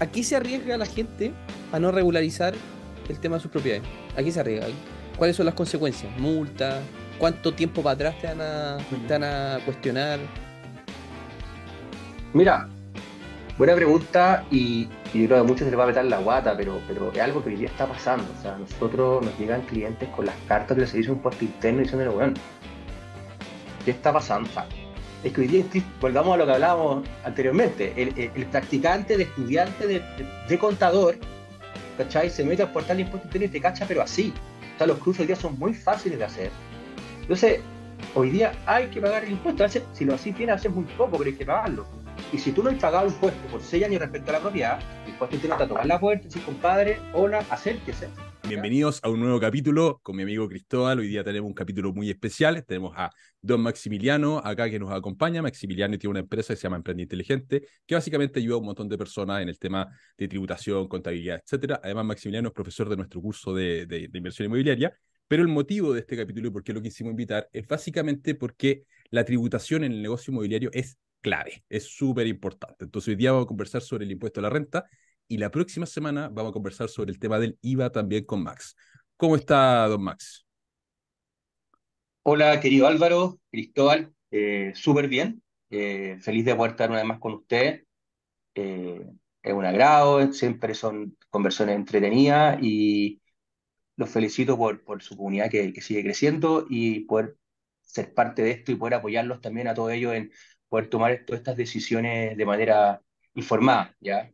¿a qué se arriesga la gente a no regularizar el tema de sus propiedades? ¿A qué se arriesga? ¿Cuáles son las consecuencias? ¿Multa? ¿Cuánto tiempo para atrás te van a, te van a cuestionar? Mira, buena pregunta y, y yo creo que a muchos se les va a meter la guata, pero, pero es algo que hoy día está pasando. O sea, nosotros nos llegan clientes con las cartas del servicio de impuesto interno y diciendo, weón, ¿qué está pasando? O sea, es que hoy día, volvamos a lo que hablábamos anteriormente, el, el, el practicante de estudiante de, contador, ¿cachai? Se mete al portal de impuesto interno y te cacha, pero así. O sea, los cruces hoy día son muy fáciles de hacer. Entonces, hoy día hay que pagar el impuesto. Si lo así tiene, a veces muy poco, pero hay que pagarlo. Y si tú no has pagado el impuesto por 6 años respecto a la propiedad, el impuesto interno te a tocar la puerta y decir, compadre, hola, acérquese. Bienvenidos a un nuevo capítulo con mi amigo Cristóbal. Hoy día tenemos un capítulo muy especial. Tenemos a Don Maximiliano acá que nos acompaña. Maximiliano tiene una empresa que se llama Emprende Inteligente, que básicamente ayuda a un montón de personas en el tema de tributación, contabilidad, etcétera. Además, Maximiliano es profesor de nuestro curso de, de, de inversión inmobiliaria. Pero el motivo de este capítulo y por qué lo quisimos invitar es básicamente porque la tributación en el negocio inmobiliario es clave, es súper importante. Entonces hoy día vamos a conversar sobre el impuesto a la renta y la próxima semana vamos a conversar sobre el tema del IVA también con Max. ¿Cómo está, don Max? Hola, querido Álvaro, Cristóbal, eh, súper bien. Eh, feliz de poder estar una vez más con usted. Eh, es un agrado, siempre son conversaciones entretenidas y los felicito por, su comunidad que, que sigue creciendo y poder ser parte de esto y poder apoyarlos también a todos ellos en poder tomar todas estas decisiones de manera informada, ¿ya?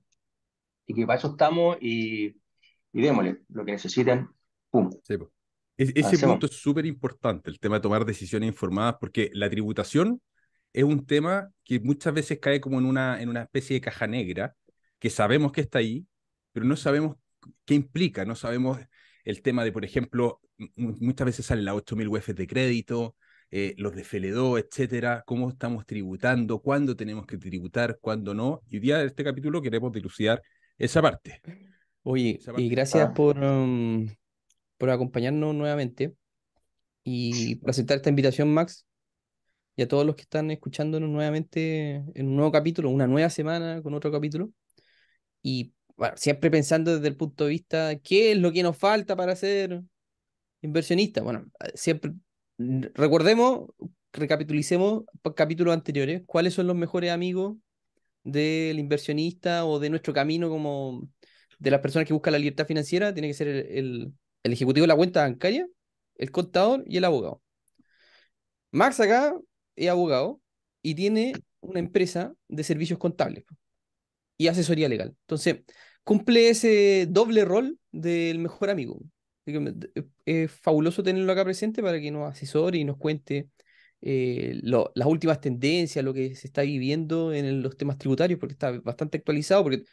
Y que para eso estamos y, y démosle lo que necesiten, ¡pum! Sí, pues. es, ese Hacemos. punto es súper importante, el tema de tomar decisiones informadas, porque la tributación es un tema que muchas veces cae como en una, en una especie de caja negra, que sabemos que está ahí, pero no sabemos qué implica, no sabemos el tema de, por ejemplo, muchas veces salen las 8.000 UF de crédito, eh, los de FL2, etcétera, cómo estamos tributando, cuándo tenemos que tributar, cuándo no. Y hoy día de este capítulo queremos dilucidar esa parte. Oye, esa parte. y gracias ah. por, um, por acompañarnos nuevamente y por aceptar esta invitación, Max, y a todos los que están escuchándonos nuevamente en un nuevo capítulo, una nueva semana con otro capítulo. Y bueno, siempre pensando desde el punto de vista, ¿qué es lo que nos falta para ser inversionista? Bueno, siempre recordemos, recapitulicemos capítulos anteriores, cuáles son los mejores amigos del inversionista o de nuestro camino como de las personas que buscan la libertad financiera, tiene que ser el, el, ejecutivo de la cuenta bancaria, el contador y el abogado. Max acá es abogado y tiene una empresa de servicios contables y asesoría legal. Entonces, cumple ese doble rol del mejor amigo. Es fabuloso tenerlo acá presente para que nos asesore y nos cuente eh, lo, las últimas tendencias, lo que se está viviendo en los temas tributarios, porque está bastante actualizado, porque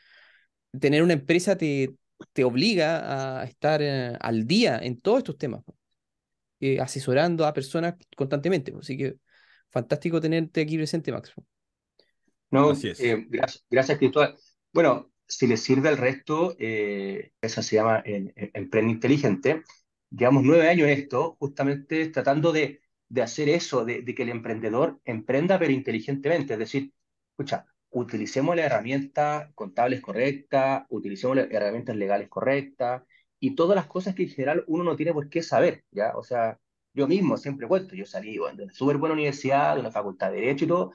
tener una empresa te, te obliga a estar eh, al día en todos estos temas, eh, asesorando a personas constantemente. Así que fantástico tenerte aquí presente, Max. No, Así es. gracias, gracias, Cristóbal. Bueno, si les sirve al resto, eh, esa se llama Emprende Inteligente. Llevamos nueve años en esto, justamente tratando de, de hacer eso, de, que el emprendedor emprenda pero inteligentemente. Es decir, escucha, utilicemos las herramientas contables correctas, utilicemos las herramientas legales correctas y todas las cosas que en general uno no tiene por qué saber, ¿ya? O sea, yo mismo siempre cuento, yo salí bueno, de una súper buena universidad, de una facultad de Derecho y todo,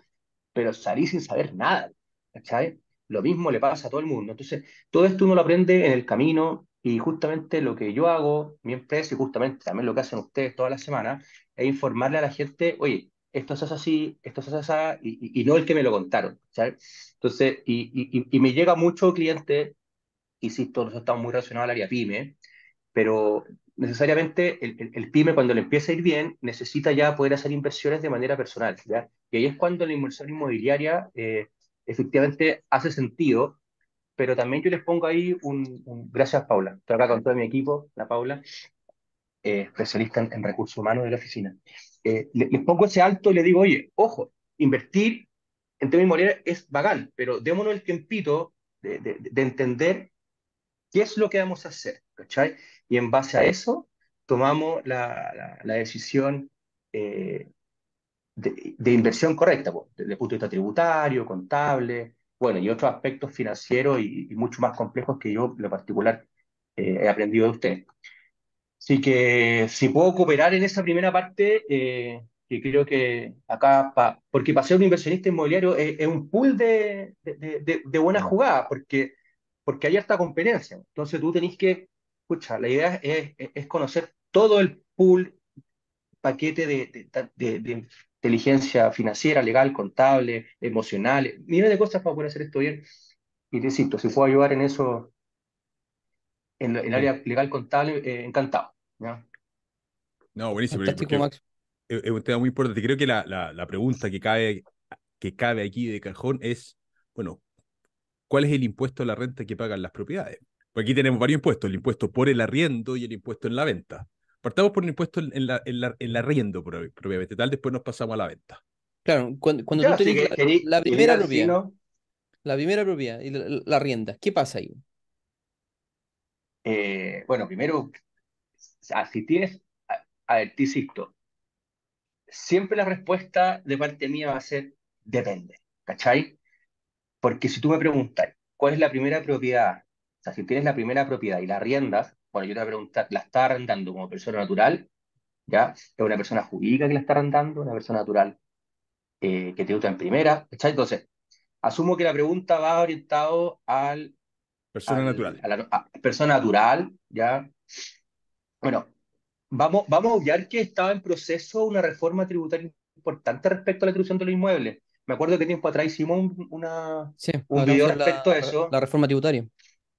pero salí sin saber nada, ¿cachai? Lo mismo le pasa a todo el mundo. Entonces, todo esto uno lo aprende en el camino y justamente lo que yo hago, mi empresa, y justamente también lo que hacen ustedes todas las semanas, es informarle a la gente, oye, esto se hace así, esto se hace así, y, y, y no el que me lo contaron, ¿sabes? Entonces, y, y, me llega mucho cliente, insisto, nosotros estamos muy relacionados al área PYME, pero necesariamente el, el, el, PYME cuando le empieza a ir bien necesita ya poder hacer inversiones de manera personal, ¿ya? Y ahí es cuando la inversión inmobiliaria eh, efectivamente hace sentido, pero también yo les pongo ahí un, un gracias Paula, estoy acá con todo mi equipo, la Paula, eh, especialista en, recursos humanos de la oficina. Eh, les, les pongo ese alto y le digo, oye, ojo, invertir en términos inmobiliarios es bacán, pero démonos el tiempito de, de, de, entender qué es lo que vamos a hacer, ¿cachai? Y en base a eso tomamos la, la, la decisión eh, de, inversión correcta, pues, desde el punto de vista tributario, contable, bueno, y otros aspectos financieros y, mucho más complejos que yo, en lo particular, he aprendido de usted. Así que si puedo cooperar en esa primera parte, eh, que creo que acá, porque para ser un inversionista inmobiliario es, un pool de, de, de, buenas jugadas, porque, porque hay harta competencia. Entonces tú tenés que, escucha, la idea es, es conocer todo el pool, paquete de, de, inteligencia financiera, legal, contable, emocional, miles de cosas para poder hacer esto bien. Y te insisto, si puedo ayudar en eso, en el área legal, contable, eh, encantado. No, buenísimo. Es, un tema muy importante. Creo que la, la, pregunta que cabe, que cabe aquí de cajón es, bueno, ¿cuál es el impuesto a la renta que pagan las propiedades? Porque aquí tenemos varios impuestos, el impuesto por el arriendo y el impuesto en la venta. Partamos por el impuesto en la, en la, en la arriendo, propiamente tal, después nos pasamos a la venta. Claro, cuando, cuando tú tenés la, primera propiedad, la primera propiedad y la, la, rienda, ¿qué pasa ahí? Eh, bueno, primero, si tienes, a, ver, te insisto, siempre la respuesta de parte mía va a ser depende, ¿cachai? Porque si tú me preguntas, ¿cuál es la primera propiedad? O sea, si tienes la primera propiedad y la riendas, bueno, yo te voy a preguntar, ¿la está arrendando como persona natural? ¿Ya? ¿Es una persona jurídica que la está arrendando? ¿Una persona natural eh, que te gusta en primera? ¿Cachai? Entonces, asumo que la pregunta va orientado al... Persona natural. A la, persona natural, ¿ya? Bueno, vamos, vamos a obviar que estaba en proceso una reforma tributaria importante respecto a la atribución de los inmuebles. Me acuerdo que tiempo atrás hicimos un, una, un video respecto a eso. La reforma tributaria.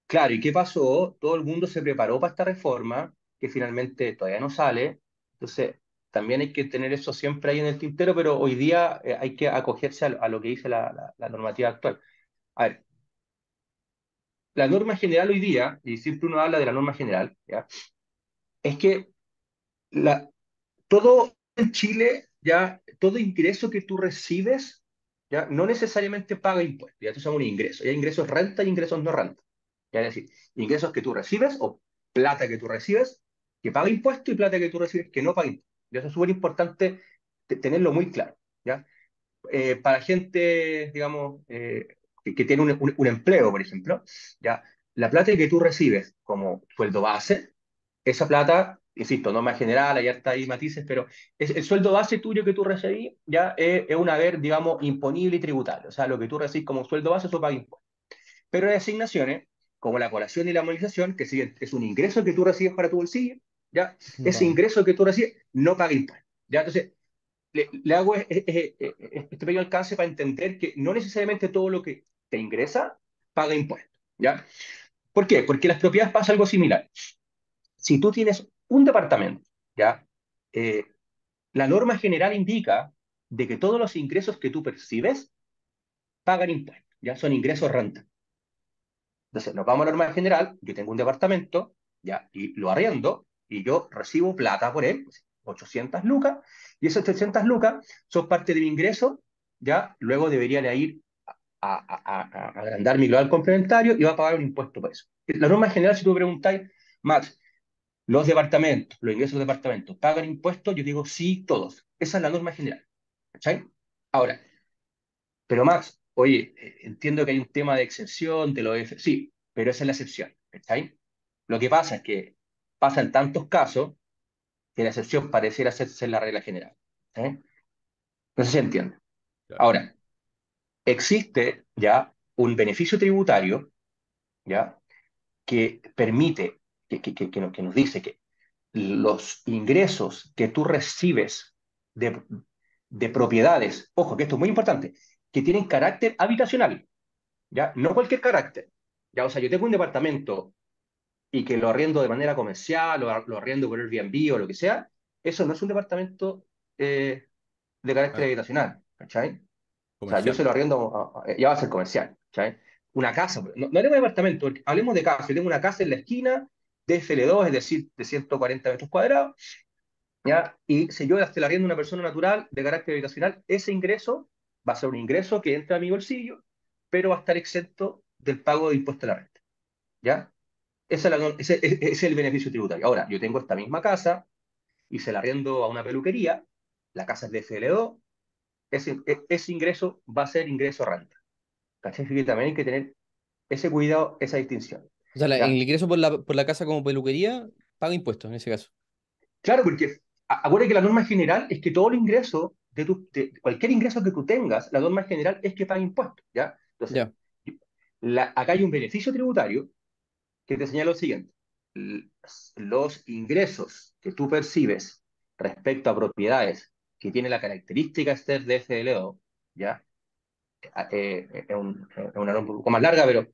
Claro, ¿y qué pasó? Todo el mundo se preparó para esta reforma, que finalmente todavía no sale. Entonces, también hay que tener eso siempre ahí en el tintero, pero hoy día eh, hay que acogerse a, lo que dice la, normativa actual. A ver, la norma general hoy día, y siempre uno habla de la norma general, ¿ya? Es que la, todo en Chile, ya, todo ingreso que tú recibes, ya, no necesariamente paga impuestos, ya tú son un ingreso, hay ingresos renta y ingresos no renta. Es decir, ingresos que tú recibes o plata que tú recibes que paga impuestos y plata que tú recibes que no paga impuestos. Y eso es súper importante tenerlo muy claro. ¿ya? Eh, para gente, digamos, eh, que, tiene un, empleo, por ejemplo, ¿ya? la plata que tú recibes como sueldo base, esa plata, insisto, no más general, hay hasta ahí matices, pero es, el sueldo base tuyo que tú recibís ya es, es un haber, digamos, imponible y tributario. O sea, lo que tú recibes como sueldo base, eso paga impuestos. Pero hay asignaciones como la colación y la movilización, que es un ingreso que tú recibes para tu bolsillo, ¿ya? Ese ingreso que tú recibes no paga impuestos, ¿ya? Entonces, le, hago este pequeño alcance para entender que no necesariamente todo lo que te ingresa paga impuestos, ¿ya? ¿Por qué? Porque las propiedades pasa algo similar. Si tú tienes un departamento, ¿ya? Eh, la norma general indica de que todos los ingresos que tú percibes pagan impuestos, ¿ya? Son ingresos renta. Entonces, nos vamos a la norma general, yo tengo un departamento, ya, y lo arriendo, y yo recibo plata por él, 800 lucas, y esas 800 lucas son parte de mi ingreso, ya, luego debería ir a, agrandar mi global complementario y va a pagar un impuesto por eso. La norma general, si tú preguntáis, Max, los departamentos, los ingresos de departamentos, ¿pagan impuestos? Yo digo, sí, todos. Esa es la norma general. ¿Cachai? Ahora, pero Max, oye, eh, entiendo que hay un tema de excepción, de lo de... Sí, pero esa es la excepción, ahí? Lo que pasa es que pasan tantos casos que la excepción pareciera ser, la regla general. No sé si se entiende. Ahora, existe ya un beneficio tributario, ¿ya? Que permite, que, que, que, que nos dice que los ingresos que tú recibes de, de propiedades, ojo, que esto es muy importante, que tienen carácter habitacional, ¿ya? No cualquier carácter. ¿ya? O sea, yo tengo un departamento y que lo arriendo de manera comercial, o lo arriendo por Airbnb o lo que sea, eso no es un departamento eh, de carácter ah. habitacional, ¿cachai? O sea, yo se lo arriendo, ya va a ser comercial, ¿cachai? Una casa, no, no hablemos de departamento, hablemos de casa. Yo tengo una casa en la esquina de FL2, es decir, de 140 metros cuadrados, ¿ya? Y si yo se la arriendo a una persona natural de carácter habitacional, ese ingreso va a ser un ingreso que entra a mi bolsillo, pero va a estar exento del pago de impuesto a la renta. ¿Ya? Ese es, el beneficio tributario. Ahora, yo tengo esta misma casa y se la arriendo a una peluquería, la casa es de FL2, ese, e, ese ingreso va a ser ingreso renta. ¿Cachai? también hay que tener ese cuidado, esa distinción. O sea, el ingreso por la, por la casa como peluquería paga impuestos en ese caso. Claro, porque acuérdate que la norma general es que todo el ingreso, de, tu, cualquier ingreso que tú tengas, la norma general es que pague impuestos, ¿ya? Entonces, acá hay un beneficio tributario que te señala lo siguiente. Los ingresos que tú percibes respecto a propiedades que tienen la característica ser de ¿ya? Eh, eh, es, una norma un poco más larga, pero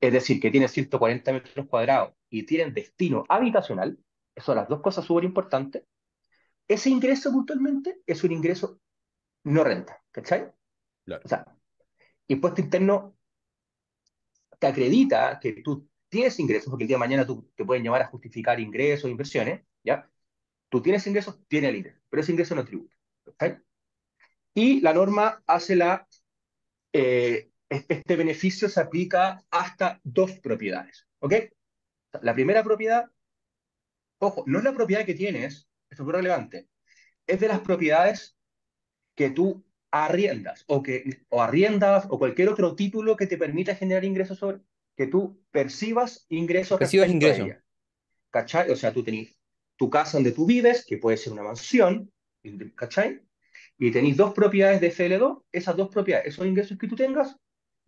es decir, que tiene 140 metros cuadrados y tienen destino habitacional, son las dos cosas súper importantes, ese ingreso puntualmente es un ingreso no renta, ¿cachai? O sea, impuesto interno te acredita que tú tienes ingresos, porque el día de mañana tú te pueden llevar a justificar ingresos, inversiones, ¿ya? Tú tienes ingresos, tienes el ingreso, pero ese ingreso no tributa, ¿cachai? Y la norma hace la eh, este beneficio se aplica hasta dos propiedades. ¿Ok? La primera propiedad, ojo, no es la propiedad que tienes, esto es muy relevante, es de las propiedades que tú arriendas o que o arriendas o cualquier otro título que te permita generar ingresos sobre que tú percibas ingresos percibas ingresos ¿cachai? o sea tú tenés tu casa donde tú vives que puede ser una mansión ¿cachai? y tenéis dos propiedades de FL2 esas dos propiedades esos ingresos que tú tengas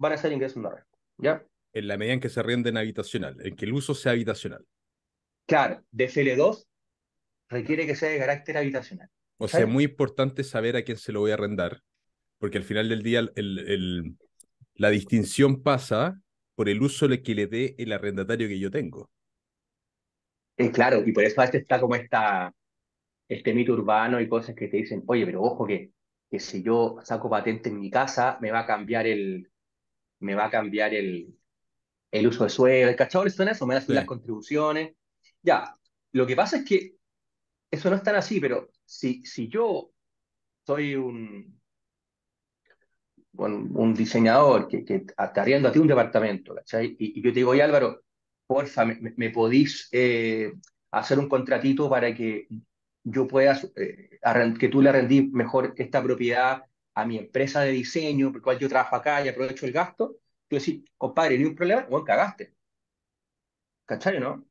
van a ser ingresos no ¿ya? En la medida en que se rienden habitacional, en que el uso sea habitacional. Claro, DFL2 requiere que sea de carácter habitacional. O sea, es muy importante saber a quién se lo voy a arrendar, porque al final del día el, el, la distinción pasa por el uso que le dé el arrendatario que yo tengo. Eh, claro, y por eso a veces está como esta, este mito urbano y cosas que te dicen, oye, pero ojo que, que si yo saco patente en mi casa, me va a cambiar el, me va a cambiar el, el uso de suelo, el cachado, eso, me va a subir las contribuciones. Ya, lo que pasa es que eso no es tan así, pero si, si yo soy un, un, diseñador que, que te arriendo a ti un departamento, ¿cachai? Y, yo te digo, oye Álvaro, porfa, me, me podís eh, hacer un contratito para que yo pueda, eh, que tú le rendí mejor esta propiedad a mi empresa de diseño, por cual yo trabajo acá y aprovecho el gasto, tú decís, compadre, ni un problema, bueno, cagaste. ¿Cachai, no?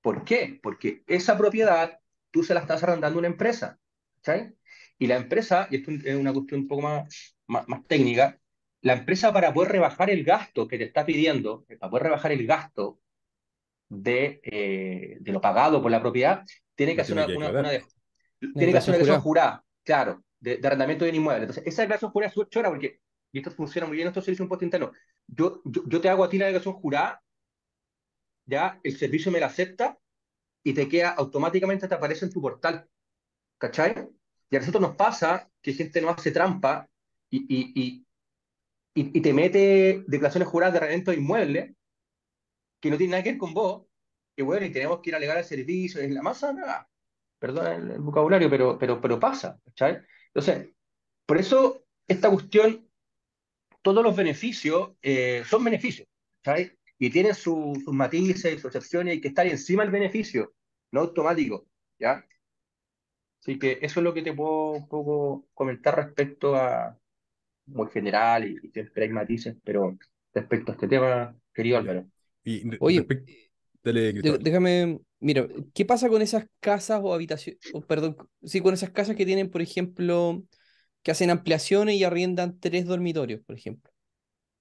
¿Por qué? Porque esa propiedad tú se la estás arrendando a una empresa. ¿Cachai? Y la empresa, y esto es una cuestión un poco más, más, técnica, la empresa para poder rebajar el gasto que te está pidiendo, para poder rebajar el gasto de, eh, de lo pagado por la propiedad, tiene que hacer una, una, tiene que hacer una declaración jurada, claro, de, arrendamiento de un inmueble. Entonces, esa declaración jurada es chora porque, y esto funciona muy bien en estos servicios de impuesto interno, yo, yo, te hago a ti la declaración jurada, ya el servicio me la acepta y te queda automáticamente, te aparece en tu portal. ¿Cachai? Y a nosotros nos pasa que gente no hace trampa y, y, y, y te mete declaraciones juradas de arrendamiento de inmueble que no tiene nada que ver con vos, y bueno, y tenemos que ir a alegar el servicio, es la masa, nada. Perdona el, vocabulario, pero, pero, pero pasa, ¿cachai? Entonces, por eso esta cuestión, todos los beneficios eh, son beneficios, ¿sabes? Y tienen sus matices y sus excepciones y hay que estar encima del beneficio, no automático, ¿ya? Así que eso es lo que te puedo un poco comentar respecto a, muy general y, siempre hay matices, pero respecto a este tema, querido Álvaro. Oye, déjame, mira, ¿qué pasa con esas casas o habitaciones, perdón, sí, con esas casas que tienen, por ejemplo, que hacen ampliaciones y arriendan tres dormitorios, por ejemplo?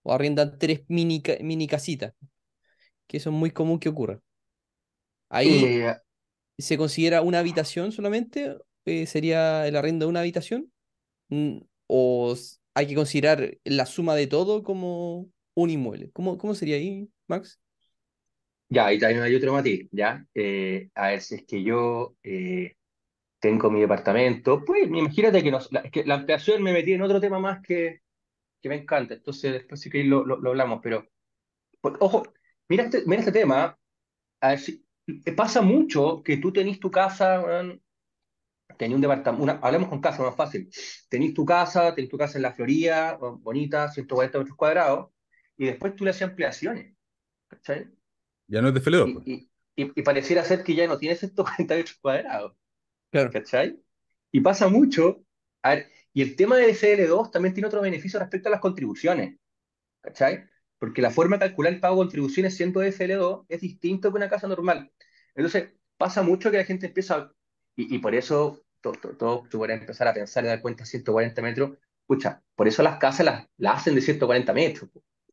O arriendan tres mini, mini casitas, que eso es muy común que ocurra. Ahí eh, se considera una habitación solamente, eh, sería el arriendo de una habitación, mm, o hay que considerar la suma de todo como un inmueble. ¿Cómo, cómo sería ahí, Max? Ya, ahí también hay otro matiz, ¿ya? Eh, a ver, si es que yo eh, tengo mi departamento, pues imagínate que, la, que la ampliación me metí en otro tema más que, que me encanta, entonces después sí que lo, lo, hablamos, pero pues, ojo, mira este, mira este tema, a ver si, eh, pasa mucho que tú tenés tu casa, tenés un departamento, hablemos con casa más fácil, tenés tu casa, tenés tu casa en la Florida, bonita, 140 metros cuadrados, y después tú le haces ampliaciones, ¿cachai? Ya no es de FL2. Pues. Y, y, pareciera ser que ya no tiene 148 cuadrados. Claro. ¿Cachai? Y pasa mucho. A ver, y el tema de FL2 también tiene otro beneficio respecto a las contribuciones. ¿cachai? Porque la forma de calcular el pago de contribuciones siendo FL2 es distinto que una casa normal. Entonces, pasa mucho que la gente empieza, y, por eso todos todo, todo, empezar a pensar y dar cuenta 140 metros, escucha, por eso las casas las, las hacen de 140 metros,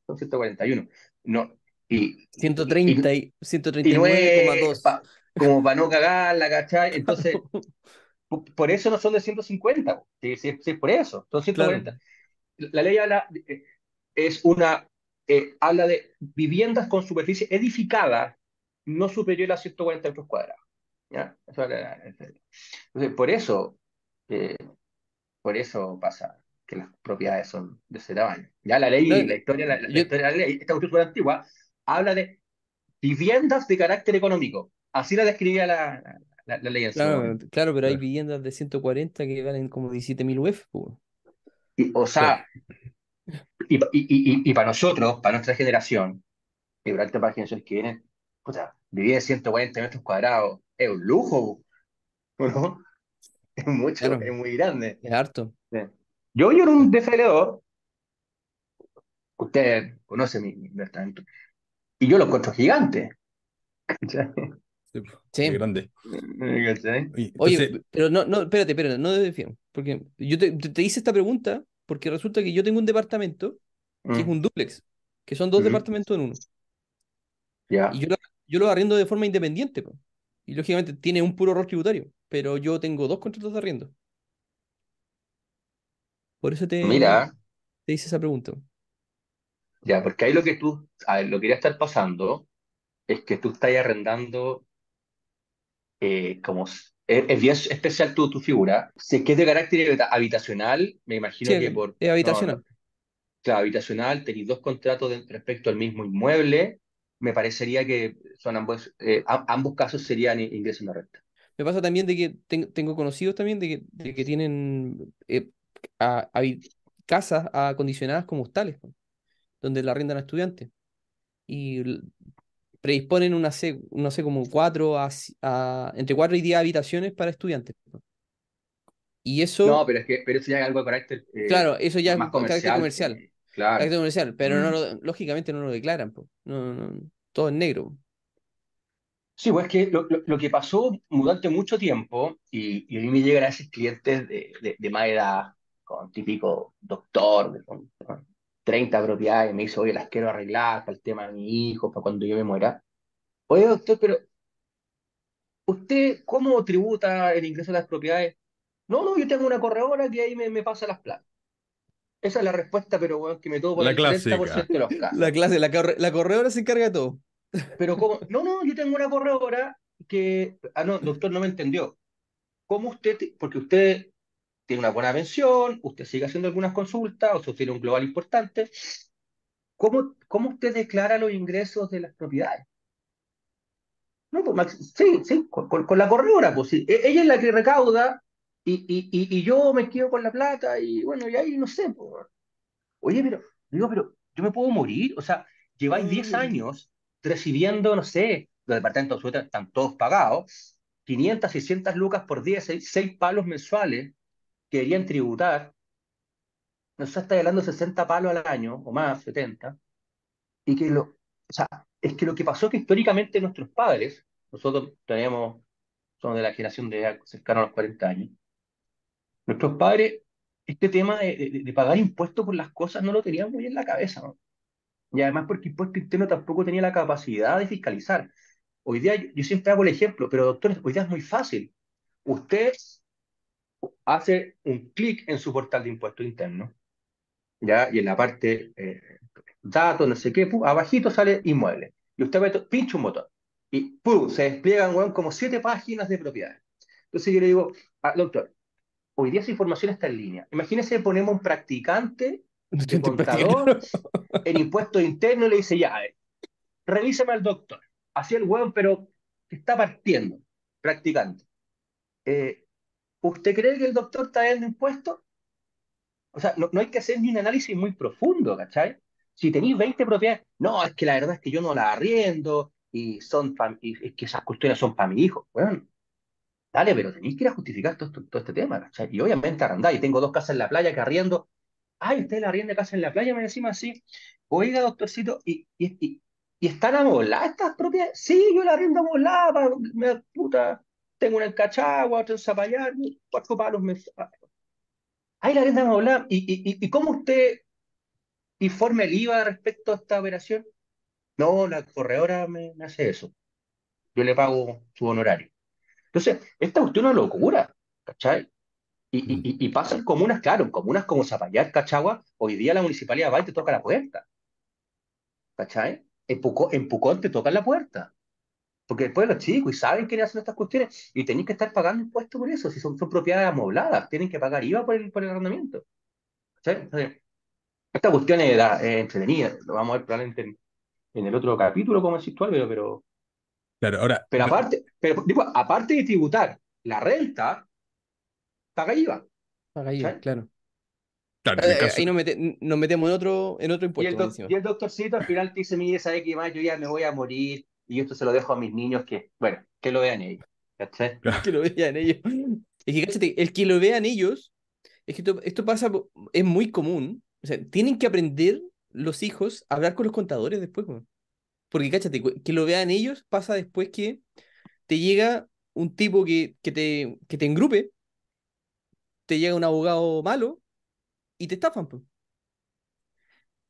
son 141. No, y, 130 y, 139,2. como para no cagarla, ¿cachai? Entonces, por eso no son de 150, sí, sí, sí, por eso, son 140. La ley habla, eh, es una, eh, habla de viviendas con superficie edificada no superior a 140 metros cuadrados. ¿ya? Entonces, por eso, eh, por eso pasa que las propiedades son de ese tamaño. Ya la ley, la historia, la, historia de la ley, esta constitución antigua, habla de viviendas de carácter económico. Así la describía la, la, ley claro, claro, pero hay viviendas de 140 que valen como 17.000 UF. Y, o sea, y, y, y, para nosotros, para nuestra generación, y para para generaciones que vienen, o sea, vivir en 140 metros cuadrados es un lujo, ¿no? Es mucho, es muy grande. Es harto. Yo vivo en un DFL2, usted conoce mi, mi y yo lo encuentro gigante. Sí, grande. Oye, pero no, no, espérate, espérate, no desde Porque yo te, te, hice esta pregunta porque resulta que yo tengo un departamento que es mm. un duplex, que son dos departamentos en uno. Ya. Y yo lo, yo lo arriendo de forma independiente. Y lógicamente tiene un puro rol tributario, pero yo tengo dos contratos de arriendo. Por eso te, Mira. te hice esa pregunta. Ya, porque ahí lo que tú, lo que iría estar pasando es que tú estás arrendando eh, como es, bien especial tu, tu figura. Si es que es de carácter habitacional, me imagino que por. Es habitacional. claro, habitacional, tenéis dos contratos respecto al mismo inmueble. Me parecería que son ambos, eh, ambos casos serían ingresos no renta. Me pasa también de que tengo conocidos también de que, de que tienen eh, casas acondicionadas como hostales, donde la arrendan a estudiantes. Y predisponen una no sé, como cuatro a, entre cuatro y diez habitaciones para estudiantes. Y eso. No, pero es que pero eso ya es algo de carácter. Eh, claro, eso ya es carácter comercial. Claro. Carácter comercial, pero no mm. lógicamente no lo declaran, No, no, todo en negro. Sí, pues es que lo, lo, que pasó durante mucho tiempo, y, y, a mí me llegan a esos clientes de, de, de más edad, con típico doctor, con, 30 propiedades, me dice, oye, las quiero arreglar para el tema de mi hijo, para cuando yo me muera. Oye, doctor, pero ¿usted cómo tributa el ingreso de las propiedades? No, no, yo tengo una corredora que ahí me, me pasa las plata. Esa es la respuesta, pero bueno, que me todo por la el 30% de los casos. La clase, la, la corredora se encarga de todo. Pero como, no, no, yo tengo una corredora que, ah, no, doctor, no me entendió. ¿Cómo usted, porque usted tiene una buena pensión, usted sigue haciendo algunas consultas, o tiene un global importante. ¿Cómo, ¿Cómo usted declara los ingresos de las propiedades? No, pues, sí, sí, con, la corredora, pues sí. E, ella es la que recauda y, y, y, yo me quedo con la plata y bueno, y ahí no sé. Pues. Oye, pero, digo, pero yo me puedo morir, o sea, lleváis 10 años recibiendo, no sé, los departamentos están todos pagados, 500, 600 lucas por día, 6 palos mensuales, querían tributar, nosotros está hablando de 60 palos al año, o más, 70, y que lo, o sea, es que lo que pasó es que históricamente nuestros padres, nosotros tenemos, somos de la generación de cercano a los 40 años, nuestros padres, este tema de, pagar impuestos por las cosas no lo tenían muy en la cabeza, ¿no? Y además porque impuesto interno tampoco tenía la capacidad de fiscalizar. Hoy día, yo, yo siempre hago el ejemplo, pero doctores, hoy día es muy fácil. Usted hace un clic en su portal de impuestos internos, ¿ya? Y en la parte eh, datos, no sé qué, abajito sale inmueble. Y usted pincha un botón y ¡pum! se despliegan como siete páginas de propiedades. Entonces yo le digo, ah, doctor, hoy día esa información está en línea. Imagínese ponemos un practicante de contador en impuestos internos y le dice, ya, revíseme al doctor. Así el hueón, pero está partiendo, practicante. Eh, ¿Usted cree que el doctor está en impuestos? O sea, no, hay que hacer ni un análisis muy profundo, ¿cachai? Si tenéis 20 propiedades, no, es que la verdad es que yo no la arriendo y son es que esas cuestiones son para mi hijo. Bueno, dale, pero tenéis que ir a justificar todo, este tema, ¿cachai? Y obviamente arrendáis. Tengo dos casas en la playa que arriendo ay, usted la rienda casa en la playa, me decimos así, oiga, doctorcito, ¿y, y, y, están amoladas estas propiedades? Sí, yo la rienda amolada, me puta, tengo una en Cachagua, otra en Zapallar, cuatro palos me... Ay, la rienda amolada, ¿y, y, y cómo usted informa el IVA respecto a esta operación? No, la corredora me, hace eso. Yo le pago su honorario. Entonces, esta cuestión es una locura, ¿cachai? Y, y, y, pasa en comunas, claro, en comunas como Zapallar, Cachagua, hoy día la municipalidad va y te toca la puerta. ¿Cachai? En Pucón, en Pucón te tocan la puerta. Porque después los chicos y saben quiénes hacen estas cuestiones y tenéis que estar pagando impuestos por eso. Si son, son propiedades amobladas, tienen que pagar IVA por el, por el arrendamiento. ¿Cachai? esta cuestión es, entretenida. Lo vamos a ver probablemente en, el otro capítulo, como decís tú, pero, pero. Claro, ahora. Pero aparte, pero, aparte de tributar la renta, paga IVA. Paga IVA, claro. Claro, eh, Ahí nos, metemos en otro, en otro impuesto. Y el, doctorcito al final te dice, mire, ¿sabe qué más? Yo ya me voy a morir y esto se lo dejo a mis niños que, bueno, que lo vean ellos. Que lo vean ellos. Es que, cállate, el que lo vean ellos, es que esto, esto pasa, es muy común. O sea, tienen que aprender los hijos a hablar con los contadores después. Porque, cáchate, que lo vean ellos pasa después que te llega un tipo que, que, te, que te engrupe te llega un abogado malo y te estafan.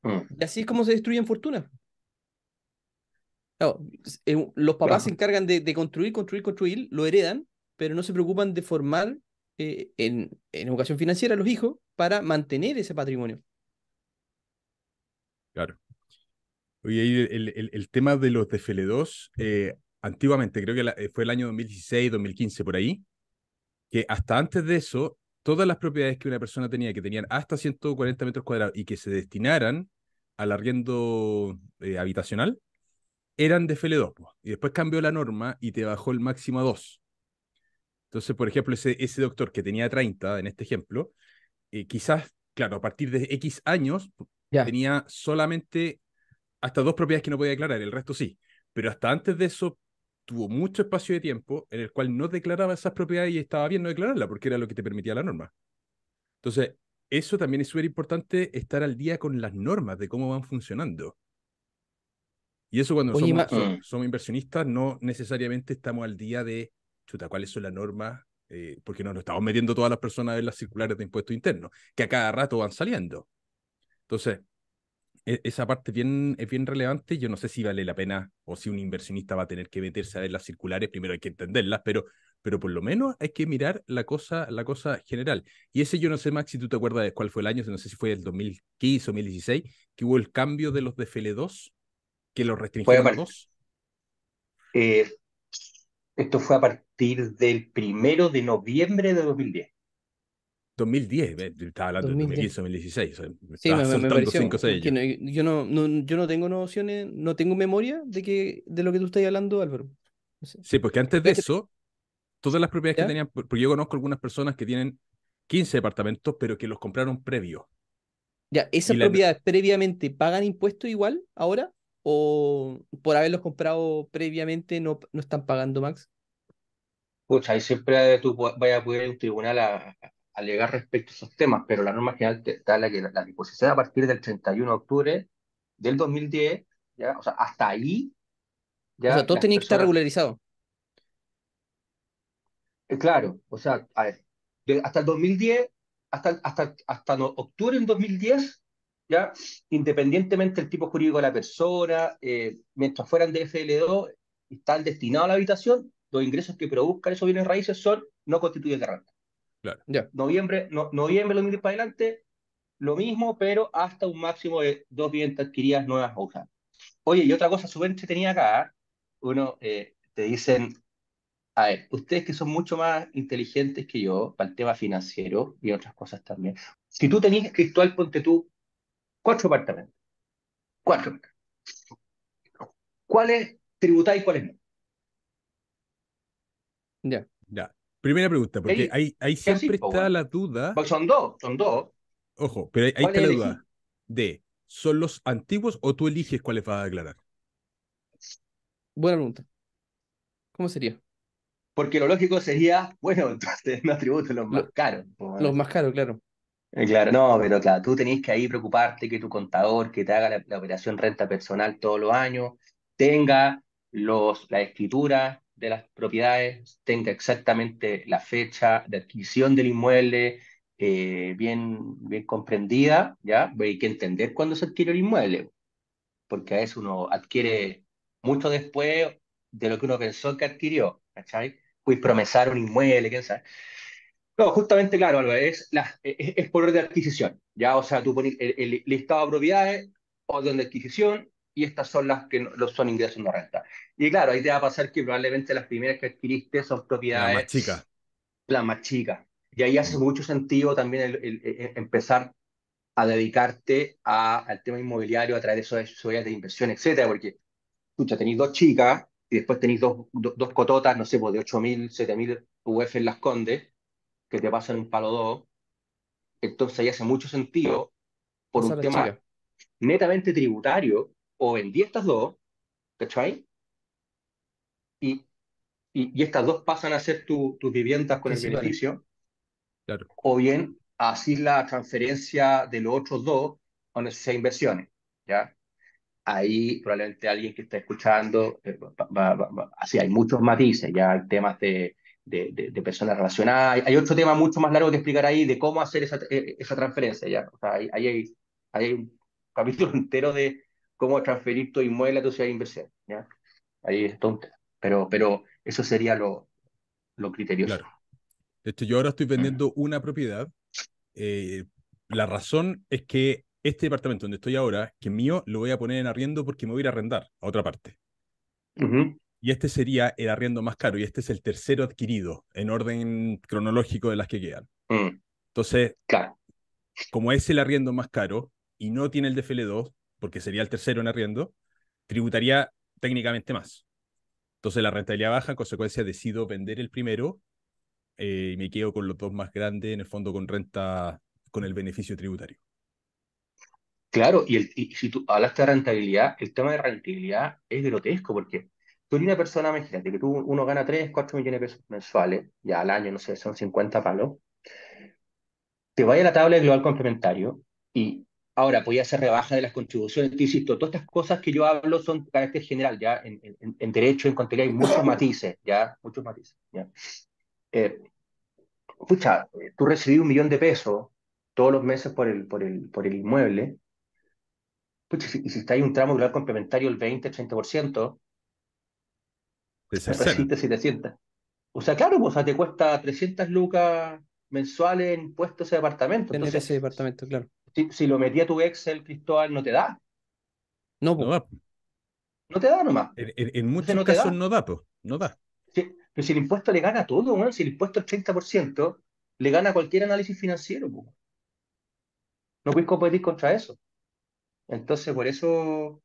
Mm. Y así es como se destruyen fortunas. Eh, los papás se encargan de, construir, construir, construir, lo heredan, pero no se preocupan de formar eh, en, educación financiera a los hijos para mantener ese patrimonio. Claro. Oye, el, el, tema de los DFL2, eh, antiguamente, creo que fue el año 2016, 2015, por ahí, que hasta antes de eso todas las propiedades que una persona tenía, que tenían hasta 140 metros cuadrados y que se destinaran al arriendo habitacional, eran de FL2. Y después cambió la norma y te bajó el máximo a 2. Entonces, por ejemplo, ese, ese doctor que tenía 30, en este ejemplo, eh, quizás, claro, a partir de X años, tenía solamente hasta dos propiedades que no podía declarar, el resto sí. Pero hasta antes de eso tuvo mucho espacio de tiempo en el cual no declaraba esas propiedades y estaba bien no declararla porque era lo que te permitía la norma. Entonces, eso también es súper importante estar al día con las normas de cómo van funcionando. Y eso cuando somos, inversionistas no necesariamente estamos al día de, chuta, cuáles son las normas, eh, porque no nos estamos metiendo todas las personas en las circulares de impuestos internos, que a cada rato van saliendo. Entonces, e, esa parte bien, es bien relevante. Yo no sé si vale la pena o si un inversionista va a tener que meterse a ver las circulares, primero hay que entenderlas, pero, pero por lo menos hay que mirar la cosa, la cosa general. Y ese yo no sé, Max, si tú te acuerdas de cuál fue el año, no sé si fue el 2015 o 2016, que hubo el cambio de los DFL2, que los restringieron a dos. Eh, esto fue a partir del primero de noviembre de 2010. 2010, estaba hablando de 2015, 2016. sí, me, me pareció. yo, no, yo no tengo nociones, no tengo memoria de, que, de lo que tú estás hablando, Álvaro. Sí, porque antes de eso, todas las propiedades que tenían, porque yo conozco algunas personas que tienen 15 departamentos, pero que los compraron previo. Ya, ¿esas propiedades previamente pagan impuestos igual ahora? ¿O por haberlos comprado previamente no, no están pagando, Max? Pucha, ahí siempre tú vayas a poder en un tribunal a, alegar respecto a esos temas, pero la norma general te da la que la, disposición a partir del 31 de octubre del 2010, ¿ya? O sea, hasta ahí. Ya o sea, todo tenía que estar regularizado. Eh, claro, o sea, a ver, hasta el 2010, hasta, hasta, hasta octubre del 2010, ya, independientemente del tipo jurídico de la persona, eh, mientras fueran de FL2 y están destinados a la habitación, los ingresos que produzcan esos bienes raíces son no constituyen de renta. Claro. Noviembre, no, noviembre 2010 para adelante, lo mismo, pero hasta un máximo de dos viviendas adquiridas nuevas o Oye, y otra cosa súper entretenida acá, ¿eh? uno eh, te dicen, a ver, ustedes que son mucho más inteligentes que yo para el tema financiero y otras cosas también. Si tú tenías, Cristóbal, ponte tú cuatro apartamentos. Cuatro. ¿Cuáles tributáis y cuáles no? Ya. Ya. Primera pregunta, porque ahí, ahí siempre está la duda. Porque son dos, son dos. Ojo, pero ahí, está la duda de, ¿son los antiguos o tú eliges cuáles vas a declarar? Buena pregunta. ¿Cómo sería? Porque lo lógico sería, bueno, entonces no tributen los más caros. Los más caros, claro. Eh, claro, no, pero claro, tú tenés que ahí preocuparte que tu contador que te haga la, operación renta personal todos los años tenga los, la escritura de las propiedades, tenga exactamente la fecha de adquisición del inmueble eh, bien, bien comprendida, ¿ya? Hay que entender cuándo se adquiere el inmueble, porque a veces uno adquiere mucho después de lo que uno pensó que adquirió, ¿cachai? Fui promesar un inmueble, quién sabe. No, justamente, claro, Álvaro, es, la, es, por orden de adquisición, ¿ya? O sea, tú pones el, listado de propiedades, orden de adquisición, y estas son las que no, son ingresos no renta. Y claro, ahí te va a pasar que probablemente las primeras que adquiriste son propiedades... Las más chicas. Las más chicas. Y ahí hace mucho sentido también el, empezar a dedicarte a, al tema inmobiliario a través de esos de inversión, etcétera, porque, escucha, tenéis dos chicas y después tenéis dos, dos, cototas, no sé, pues de 8.000, 7.000 UF en las Condes, que te pasan un palo dos. Entonces ahí hace mucho sentido, por un tema netamente tributario, o vendí estas dos, ¿cachai? Y, y, y estas dos pasan a ser tus viviendas con el beneficio, claro. o bien así la transferencia de los otros dos a necesitar inversiones, ¿ya? Ahí probablemente alguien que está escuchando, eh, así hay muchos matices, ya hay temas de de, personas relacionadas. Hay, otro tema mucho más largo que explicar ahí de cómo hacer esa, eh, esa transferencia. ¿ya? O sea, ahí, hay, hay, un capítulo entero de cómo transferir tu inmueble a tu ciudad de inversión. ¿ya? Ahí es tonto. Pero, pero eso sería lo, lo criterioso. Claro. De hecho, yo ahora estoy vendiendo una propiedad. Eh, la razón es que este departamento donde estoy ahora, que es mío, lo voy a poner en arriendo porque me voy a ir a arrendar a otra parte. Y este sería el arriendo más caro, y este es el tercero adquirido en orden cronológico de las que quedan. Mm. Entonces, como es el arriendo más caro y no tiene el DFL2, porque sería el tercero en arriendo, tributaría técnicamente más. Entonces la rentabilidad baja, en consecuencia decido vender el primero eh, y me quedo con los dos más grandes, en el fondo con renta, con el beneficio tributario. Claro, y, el, y si tú hablaste de rentabilidad, el tema de rentabilidad es grotesco porque tú eres una persona, imagínate, que tú, uno gana 3, 4 millones de pesos mensuales, ya al año, no sé, son 50 palos, te vaya a la tabla de global complementario y ahora voy a hacer rebaja de las contribuciones, te insisto, todas estas cosas que yo hablo son de carácter general, ya en, en, derecho, en contabilidad hay muchos matices, ya, muchos matices, ya. Eh, tú recibís un millón de pesos todos los meses por el, por el, por el inmueble, pucha, y si está ahí un tramo global complementario el 20, 30%, te 700. O sea, claro, pues, o sea, te cuesta 300 lucas mensuales en impuestos ese departamento. Tener ese departamento, claro. Si, si lo metía tu Excel, Cristóbal, no te da. No, pues. no, no te da nomás. En, muchos casos no da, pues. No da. pero si el impuesto le gana todo, si el impuesto es 30%, le gana cualquier análisis financiero. Pues. No puedes competir contra eso. Entonces, por eso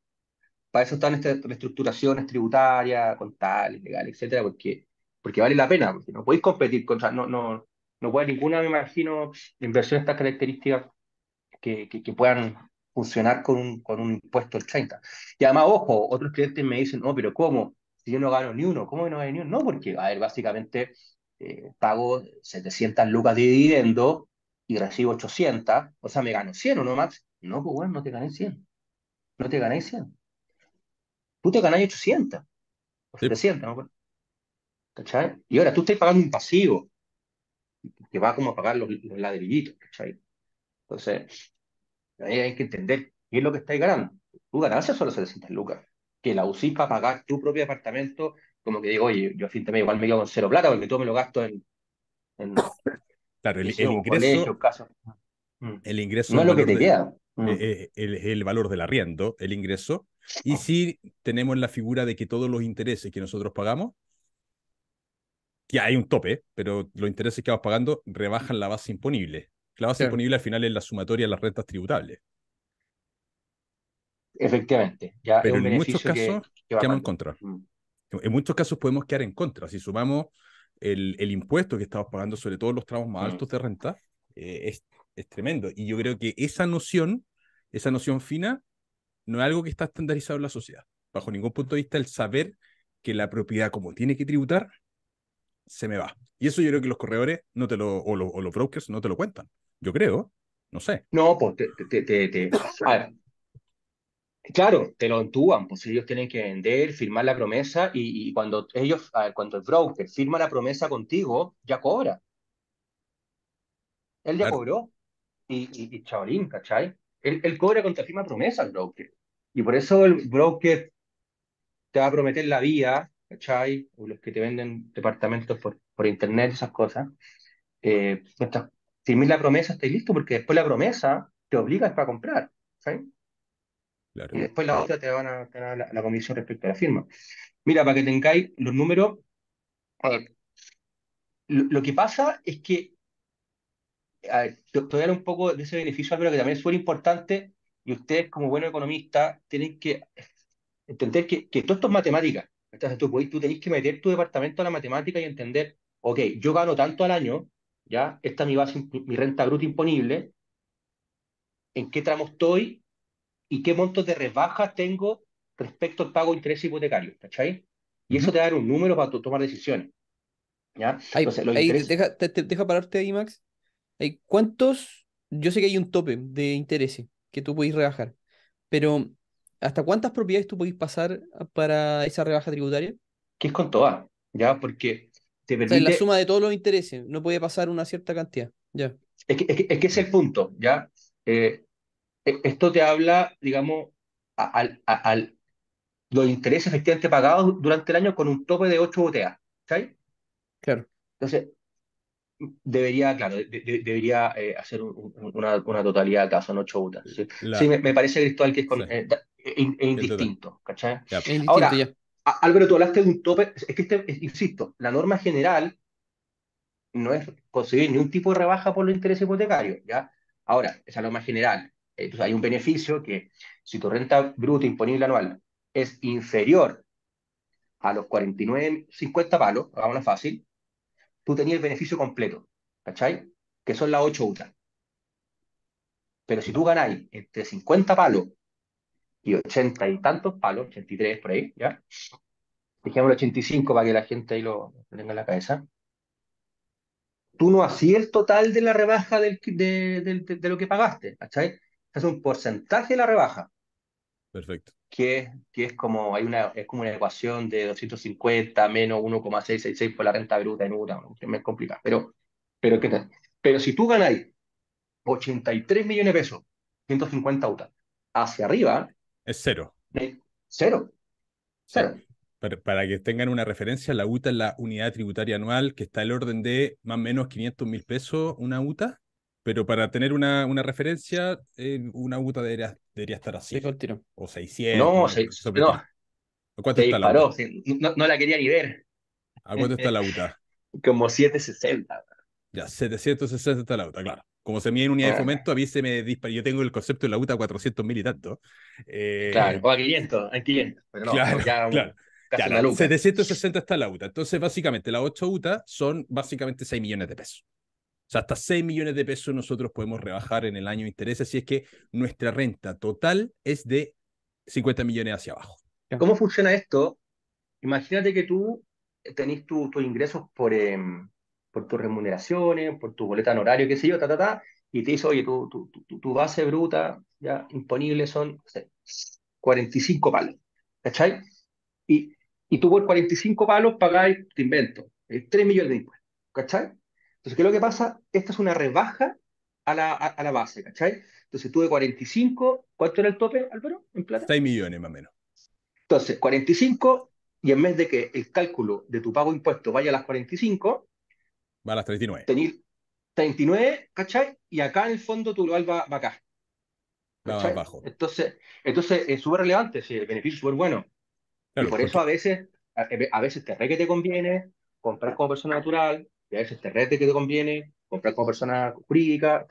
para eso están estas reestructuraciones tributarias, contables, legales, etcétera, porque, porque vale la pena, porque no podéis competir contra, no, no, no puede ninguna, me imagino, inversión de estas características que, que, puedan funcionar con un, con un impuesto del 30. Y además, ojo, otros clientes me dicen, no, pero ¿cómo? Si yo no gano ni uno, ¿cómo no gano ni uno? No, porque, a ver, básicamente eh, pago 700 lucas de dividendo y recibo 800, o sea, me gano 100 o no, Max. No, pues bueno, no te gané 100. No te gané 100 tú te ganás 800 o 700, ¿no? ¿Cachai? Y ahora tú estás pagando un pasivo que va como a pagar los, ladrillitos, ¿cachai? Entonces, ahí hay que entender qué es lo que estáis ganando. Tú ganancias solo 700 lucas, que la usís para pagar tu propio apartamento, como que digo, oye, yo a fin de mes igual me quedo con cero plata porque todo me lo gasto en... claro, el, ingreso... Mm. el ingreso... No es lo que te queda. Mm. Eh, eh, el, el, valor del arriendo, el ingreso, y si tenemos la figura de que todos los intereses que nosotros pagamos, que hay un tope, pero los intereses que vamos pagando rebajan la base imponible. La base imponible al final es la sumatoria de las rentas tributables. Efectivamente. Ya pero en muchos casos quedamos en contra. Mm. En muchos casos podemos quedar en contra. Si sumamos el, el impuesto que estamos pagando sobre todos los tramos más mm. altos de renta, eh, es, es tremendo. Y yo creo que esa noción, esa noción fina, no es algo que está estandarizado en la sociedad. Bajo ningún punto de vista, el saber que la propiedad, como tiene que tributar, se me va. Y eso yo creo que los corredores no te lo, o, los brokers no te lo cuentan. Yo creo. No sé. No, pues te, te, te, a ver, Claro, te lo entúan, pues ellos tienen que vender, firmar la promesa y, cuando ellos, cuando el broker firma la promesa contigo, ya cobra. Él ya cobró. Y, y, y chavalín, ¿cachai? Él, él cobra contra firma promesa el broker. Y por eso el broker te va a prometer la vía, ¿cachai? O los que te venden departamentos por, por internet, esas cosas. Eh, firmar la promesa, estás listo, porque después la promesa te obliga para comprar. ¿sabes? Y después la otra te van a tener la, comisión respecto a la firma. Mira, para que tengáis los números, lo, que pasa es que, a ver, te, voy a dar un poco de ese beneficio, Álvaro, que también es súper importante, y ustedes como buenos economistas tienen que entender que, que todo esto es matemática. Entonces tú, tú tenés que meter tu departamento a la matemática y entender, ok, yo gano tanto al año, ya, esta es mi base, mi renta bruta imponible, en qué tramo estoy y qué montos de rebaja tengo respecto al pago de interés hipotecario, ¿cachai? Y eso te da un número para tomar decisiones. ¿ya? deja, pararte ahí, Max. ¿Cuántos? Yo sé que hay un tope de intereses que tú podéis rebajar, pero ¿hasta cuántas propiedades tú podéis pasar para esa rebaja tributaria? Que es con todas, ¿ya? Porque te permite... la suma de todos los intereses, no puede pasar una cierta cantidad, ¿ya? Es que es, que, es el punto, ¿ya? Eh, e, esto te habla, digamos, al, al, los intereses efectivamente pagados durante el año con un tope de 8 UTA. ¿sabes? Claro. Entonces, debería, claro, debería eh, hacer una, una, totalidad de casos en 8 UTA. Sí, me, parece, Cristóbal, que es, eh, indistinto. ¿cachai? Ahora, Álvaro, tú hablaste de un tope, es que, este, insisto, la norma general no es conseguir ni un tipo de rebaja por los intereses hipotecarios, ¿ya? Ahora, esa es la norma general. Entonces hay un beneficio que si tu renta bruta imponible anual es inferior a los 49, 50 palos, hagámoslo fácil, tú tenías el beneficio completo, ¿cachai? Que son las 8 UTA. Pero si tú ganáis entre 50 palos y 80 y tantos palos, 83 por ahí, ¿ya? Dejemos el 85 para que la gente ahí lo, tenga en la cabeza. Tú no hacías el total de la rebaja de, de, lo que pagaste, ¿cachai? es un porcentaje de la rebaja. Perfecto. Que, que es como hay una es como una ecuación de 250 menos 1,666 por la renta bruta en UTA, es más complicado. Pero, pero, ¿qué tal? pero si tú ganáis 83 millones de pesos, 150 UTA, hacia arriba. Es cero. cero. Cero. Para, para, que tengan una referencia, la UTA es la unidad tributaria anual que está el orden de más o menos 500 mil pesos una UTA. Pero para tener una, una referencia, eh, una UTA debería, debería estar así. O 600. No, se, no. ¿A cuánto está la UTA? no, no, la quería ni ver. ¿A cuánto está la UTA? Como 760. Ya, 760 está la UTA, claro. Como se mide en unidad de ah. fomento, a mí se me dispara. Yo tengo el concepto de la UTA a 400 mil y tanto. Eh, claro, o a 500, a 500. Pero no, claro, ya, claro. 760 está la UTA. Entonces, básicamente, las 8 UTA son básicamente 6 millones de pesos sea, hasta 6 millones de pesos nosotros podemos rebajar en el año de intereses si es que nuestra renta total es de 50 millones hacia abajo. ¿Cómo funciona esto? Imagínate que tú tenés tus ingresos por, em, por tus remuneraciones, por tu boleta en horario, qué sé yo, ta, ta, ta, y te dice, oye, tu, tu, tu, base bruta ya imponible son 45 palos, ¿cachai? Y, y tú por 45 palos pagáis, te invento, 3 eh, millones de impuestos, ¿cachai? Entonces, ¿qué es lo que pasa? Esta es una rebaja a la, a, la base, ¿cachai? Entonces, tuve 45, ¿cuánto era el tope, Álvaro, en plata? 6 millones más o menos. Entonces, 45, y en vez de que el cálculo de tu pago de impuestos vaya a las 45, va a las 39. Tenís 39, ¿cachai? Y acá en el fondo tu global va, va acá. Va más bajo. Entonces, entonces es súper relevante, sí, el beneficio es súper bueno. y por eso a veces, a, veces te re que te conviene comprar como persona natural, y a veces te rete que te conviene, comprar como persona jurídica,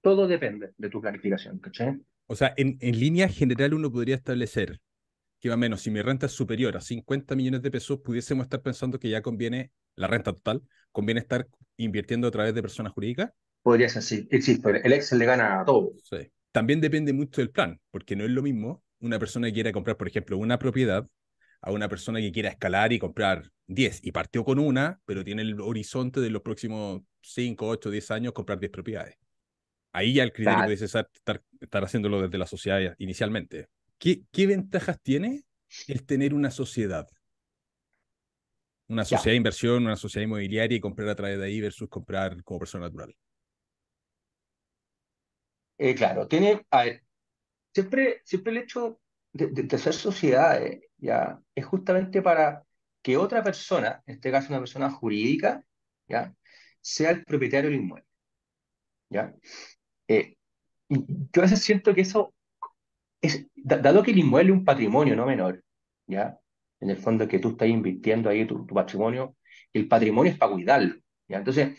todo depende de tu planificación, ¿cachai? O sea, en, en línea general uno podría establecer que más o menos si mi renta es superior a 50 millones de pesos, pudiésemos estar pensando que ya conviene, la renta total, conviene estar invirtiendo a través de personas jurídicas. Podría ser así, sí, el Excel le gana a todo. Sí. También depende mucho del plan, porque no es lo mismo una persona que quiera comprar, por ejemplo, una propiedad a una persona que quiera escalar y comprar 10 y partió con una, pero tiene el horizonte de los próximos 5, 8, 10 años comprar 10 propiedades. Ahí ya el criterio puede ser estar, estar, haciéndolo desde la sociedad inicialmente. ¿Qué, ¿Qué ventajas tiene el tener una sociedad? Una sociedad de inversión, una sociedad inmobiliaria y comprar a través de ahí versus comprar como persona natural. Eh, claro, tiene, a ver, siempre, siempre el hecho de, de, ser sociedades ya es justamente para que otra persona, en este caso una persona jurídica, ya sea el propietario del inmueble. ¿ya? Eh, yo a veces siento que eso es, dado que el inmueble es un patrimonio no menor, ¿ya? En el fondo que tú estás invirtiendo ahí tu, tu patrimonio, el patrimonio es para cuidarlo, ¿ya? Entonces,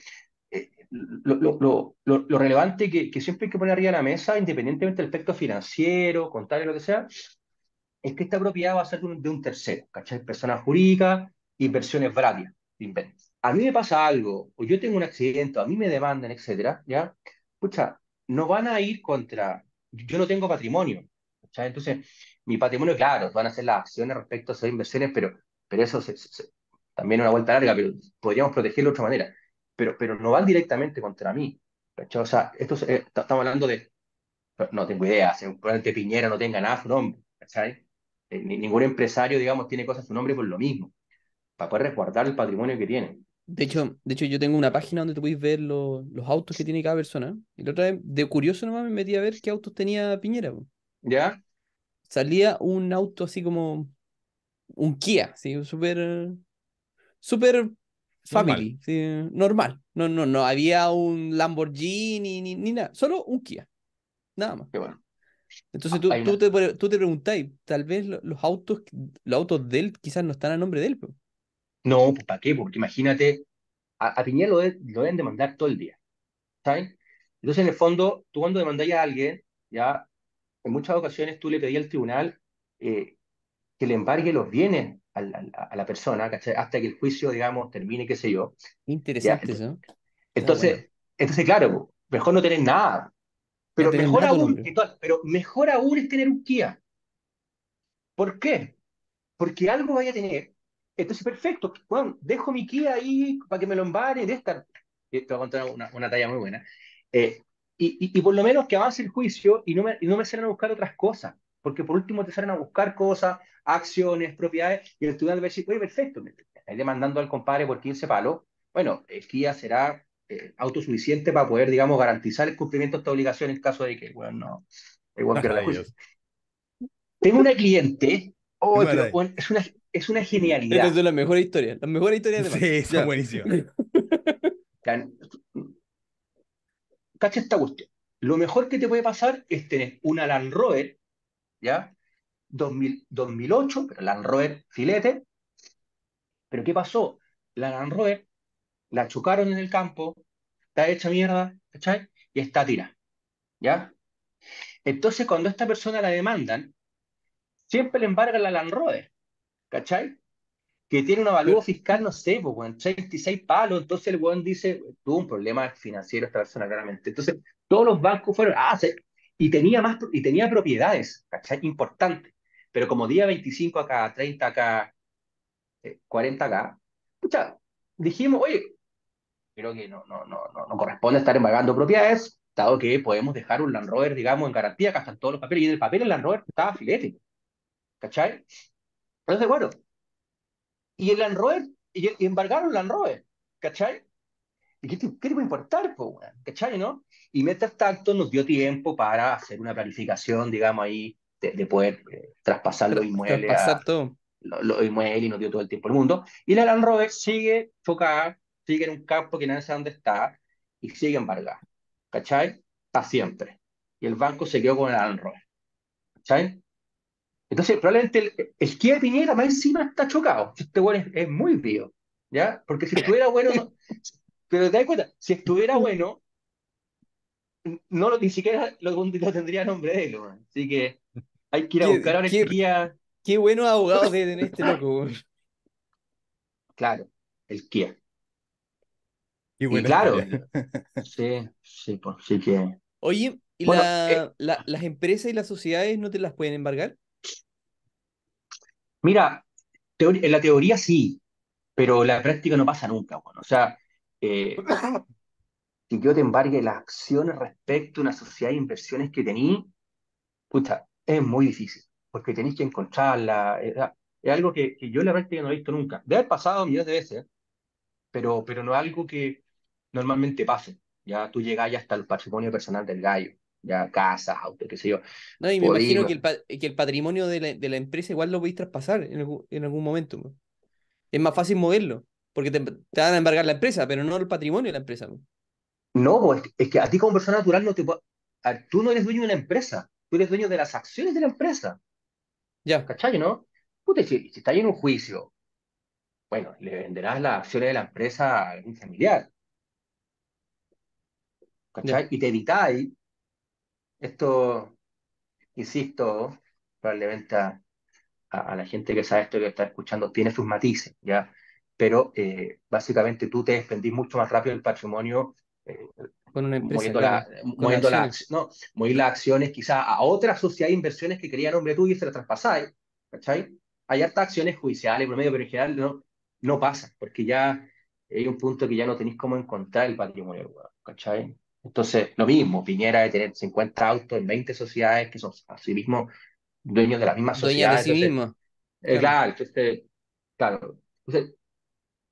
eh, lo, lo, lo, lo, relevante que, que, siempre hay que poner arriba de la mesa, independientemente del aspecto financiero, contable, lo que sea, es que esta propiedad va a ser de un, de un tercero, ¿cachai? Personas jurídicas, inversiones varias, A mí me pasa algo, o yo tengo un accidente, a mí me demandan, etcétera, ¿ya? Pucha, no van a ir contra, yo no tengo patrimonio, entonces, mi patrimonio, claro, van a ser las acciones respecto a esas inversiones, pero, pero eso también es una vuelta larga, pero podríamos protegerlo de otra manera. Pero, pero no van directamente contra mí. O sea, esto, eh, estamos hablando de, no tengo idea, probablemente Piñera no tenga nada su nombre, ¿cachai? Eh, ningún empresario, digamos, tiene cosas a su nombre por lo mismo, para poder resguardar el patrimonio que tiene. De hecho, de hecho, yo tengo una página donde tú puedes ver los, los autos que tiene cada persona. Y la otra vez, de curioso nomás, me metí a ver qué autos tenía Piñera. ¿Ya? Salía un auto así como un Kia, ¿sí? súper súper family, normal. No, no, no había un Lamborghini ni, ni nada, solo un Kia, nada más. Qué bueno. Entonces tú, tú, te, tú te preguntáis, tal vez los autos, los autos de él quizás no están a nombre de él. No, pues ¿para qué? Porque imagínate, a, Piñera lo, lo, deben demandar todo el día. ¿Sabes? Entonces, en el fondo, tú cuando demandáis a alguien, ya en muchas ocasiones tú le pedías al tribunal eh, que le embargue los bienes a la, a la persona, Hasta que el juicio, digamos, termine, qué sé yo. Interesante eso. Entonces, entonces, claro, mejor no tener nada. Pero mejor, aún, pero mejor aún es tener un Kia. ¿Por qué? Porque algo vaya a tener. Entonces, perfecto. Bueno, dejo mi Kia ahí para que me lo embargue de esta. Te voy a contar una, una talla muy buena. Eh, y, y, por lo menos que avance el juicio y no me, y no me salen a buscar otras cosas. Porque por último te salen a buscar cosas, acciones, propiedades, y el estudiante va a decir, oye, perfecto, me estáis demandando al compadre por 15 palos. Bueno, el Kia será eh, autosuficiente para poder, digamos, garantizar el cumplimiento de esta obligación en caso de que, bueno, no, igual que la Tengo una cliente, oh, es, una, es una genialidad. Esta es la mejor historia, la mejor historia de Sí, son buenísimas. Cacha esta cuestión. Lo mejor que te puede pasar es tener una Land Rover, ¿ya? 2000, 2008, pero Land Rover filete. Pero ¿qué pasó? La Land Rover la chocaron en el campo, está hecha mierda, ¿cachai? Y está tirada, ¿ya? Entonces, cuando a esta persona la demandan, siempre le embargan la Land Rover, ¿cachai? Que tiene un avalúo fiscal, no sé, pues, 36 palos, entonces el weón dice, tuvo un problema financiero esta persona, claramente. Entonces, todos los bancos fueron, ah, sí, y tenía más, y tenía propiedades, ¿cachai? Importantes. Pero como día 25 acá, 30 acá, 40 acá, escucha, dijimos, oye, creo que no, no, no, no, corresponde estar embargando propiedades, dado que podemos dejar un Land Rover, digamos, en garantía, acá están todos los papeles, y en el papel el Land Rover estaba filete, ¿cachai? Entonces, bueno, y el Land Rover, y, embargaron el Land Rover, ¿cachai? ¿Y qué, qué te puede importar, ¿cachai, no? Y mientras tanto nos dio tiempo para hacer una planificación, digamos, ahí, de, poder eh, traspasar los inmuebles. Traspasar todo. Los, inmuebles y nos dio todo el tiempo el mundo. Y la Land Rover sigue focada sigue en un campo que nadie sabe dónde está y sigue embargado. ¿Cachai? Para siempre. Y el banco se quedó con el Land ¿Cachai? Entonces, probablemente el, el Kia de Piñera más encima está chocado. Este bueno es, muy vivo. ¿Ya? Porque si estuviera bueno, pero te das cuenta, si estuviera bueno, no ni siquiera lo, tendría nombre de él. Así que hay que ir a buscar ahora el Kia. Qué buenos abogados de tener este loco. Claro, el Kia y claro, sí, sí, pues, sí que... Oye, ¿y eh, las empresas y las sociedades no te las pueden embargar? Mira, en la teoría sí, pero en la práctica no pasa nunca. Bueno, o sea, eh, que yo te embargue las acciones respecto a una sociedad de inversiones que tení, pucha, es muy difícil, porque tenéis que encontrarla. Es, algo que, que, yo la verdad que no he visto nunca. Debe haber pasado millones de veces, pero, pero no es algo que normalmente pase. Ya tú llegas ya hasta el patrimonio personal del gallo, ya casas, autos, qué sé yo. No, y me imagino que el, que el patrimonio de la, de la, empresa igual lo podéis traspasar en, en algún momento. Es más fácil moverlo, porque te, te, van a embargar la empresa, pero no el patrimonio de la empresa. No, es que, a ti como persona natural no te tú no eres dueño de una empresa, tú eres dueño de las acciones de la empresa. Ya. ¿Cachai, no? Puta, si, si estás en un juicio, bueno, le venderás las acciones de la empresa a algún familiar. ¿Cachai? Y te evitáis esto, insisto, probablemente a, a, la gente que sabe esto que está escuchando, tiene sus matices, ¿ya? Pero eh, básicamente tú te desprendís mucho más rápido del patrimonio eh, con una empresa, moviendo, la, moviendo no, mover las acciones quizá a otra sociedad de inversiones que quería nombre tuyo y se las traspasáis, ¿cachai? Hay hartas acciones judiciales, promedio, pero en general no, no pasa, porque ya hay un punto que ya no tenéis cómo encontrar el patrimonio, ¿cachai? Entonces, lo mismo, Piñera de tener 50 autos en 20 sociedades que son sí mismo dueños de la misma sociedad. de sí mismo. Eh, claro, entonces, claro. Entonces,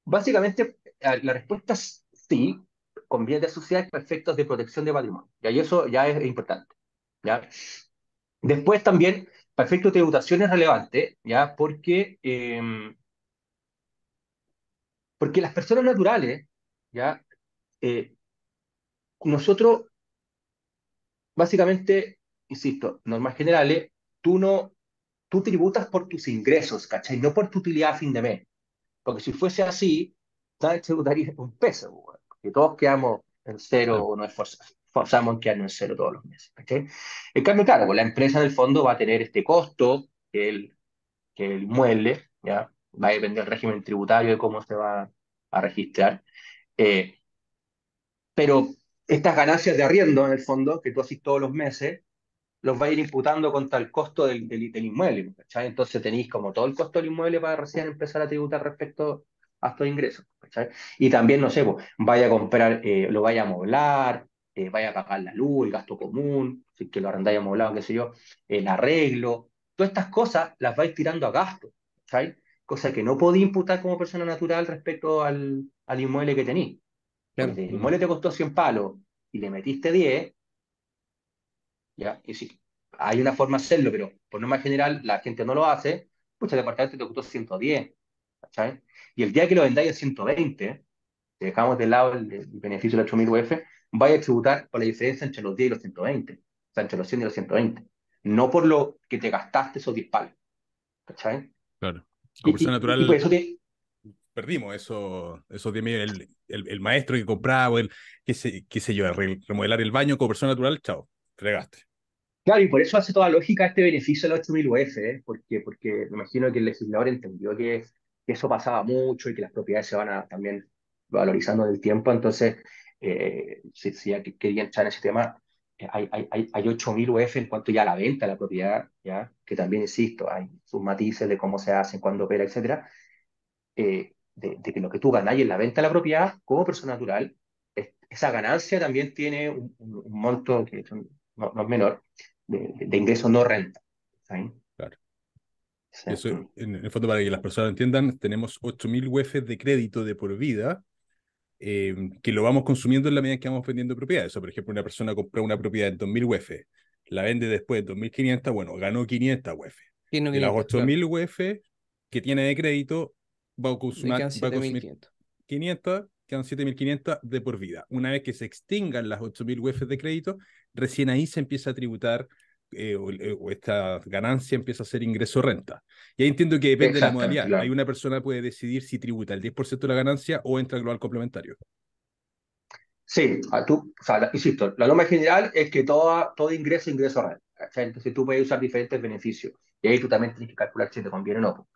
básicamente, la respuesta es sí, con bienes de sociedades perfectos de protección de patrimonio. Y eso ya es importante. ¿ya? Después también, perfecto de tributación es relevante, ¿ya? Porque, em, porque las personas naturales, ¿ya? Eh, nosotros, básicamente, insisto, normas generales, tú no, tú tributas por tus ingresos, ¿cachai? No por tu utilidad a fin de mes. Porque si fuese así, nadie tributaría un peso, que todos quedamos en cero o no esforzamos en quedarnos en cero todos los meses. ¿okay? En cambio, claro, pues la empresa en el fondo va a tener este costo, que el, que el inmueble, ¿ya? va a depender del régimen tributario de cómo se va a registrar. Eh, pero estas ganancias de arriendo, en el fondo, que tú haces todos los meses, los va a ir imputando contra el costo del, del, inmueble. ¿cachai? Entonces tenéis como todo el costo del inmueble para recién empezar a tributar respecto a estos ingresos. Y también, no sé, pues, vaya a comprar, eh, lo vaya a moblar, eh, vaya a pagar la luz, el gasto común, si que lo arrendáis amoblado, qué sé yo, el arreglo, todas estas cosas las vais tirando a gasto, ¿sabes? Cosa que no podéis imputar como persona natural respecto al, al inmueble que tenéis. Si el inmueble te costó 100 palos y le metiste 10, ya, y si hay una forma de hacerlo, pero por norma general la gente no lo hace, pues el departamento te costó 110, ¿sabes? Y el día que lo vendáis a 120, si dejamos de lado el, beneficio de 8.000 UF, vaya a tributar por la diferencia entre los 10 y los 120, o sea, entre los 100 y los 120, no por lo que te gastaste esos 10 palos. ¿Cachai? Claro. Como persona natural. Perdimos eso, esos 10 el, el, el, maestro que compraba, el, qué, sé, qué sé yo, remodelar el baño como persona natural, chao, fregaste. Claro, y por eso hace toda lógica este beneficio de los 8.000 UF, ¿eh? porque, porque me imagino que el legislador entendió que que eso pasaba mucho y que las propiedades se van a, también valorizando en el tiempo. Entonces, eh, si, ya quería entrar en ese tema, eh, hay, hay, hay, hay 8.000 UF en cuanto ya a la venta de la propiedad, ¿ya? que también, insisto, hay sus matices de cómo se hace, cuándo opera, etc. Eh, de, que lo que tú ganas en la venta de la propiedad como persona natural, esa ganancia también tiene un, monto que no, es menor de, de, ingreso no renta. ¿sí? Eso, en el fondo, para que las personas entiendan, tenemos 8.000 UF de crédito de por vida eh, que lo vamos consumiendo en la medida que vamos vendiendo propiedades. O, por ejemplo, una persona compró una propiedad en 2.000 UF, la vende después de 2.500, bueno, ganó 500 UF. Y las 8.000 UF que tiene de crédito va a consumir, va a consumir 500, quedan 7.500 de por vida. Una vez que se extingan las 8.000 UF de crédito, recién ahí se empieza a tributar eh, eh, o, esta ganancia empieza a ser ingreso renta. Y ahí entiendo que depende de la modalidad. Hay una persona puede decidir si tributa el 10% de la ganancia o entra al global complementario. Sí, tú, o sea, insisto, la norma general es que todo, todo ingreso ingreso renta. Entonces tú puedes usar diferentes beneficios. Y ahí tú también tienes que calcular si te conviene o no.